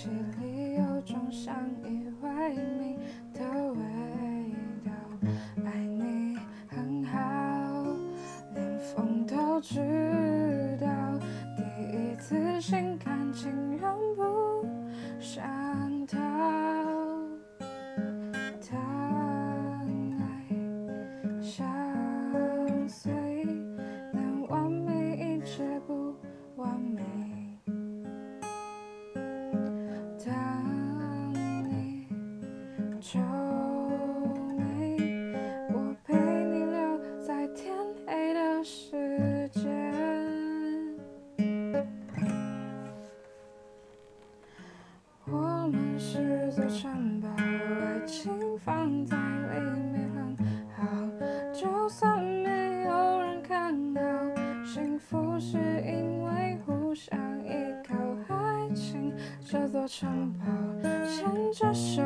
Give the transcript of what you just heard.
气里有种相依为命的味道。爱你很好，连风都知道。第一次心甘情愿不想。皱眉，我陪你留在天黑的时间。我们是座城堡，爱情放在里面很好，就算没有人看到，幸福是因为互相依靠。爱情这座城堡，牵着手。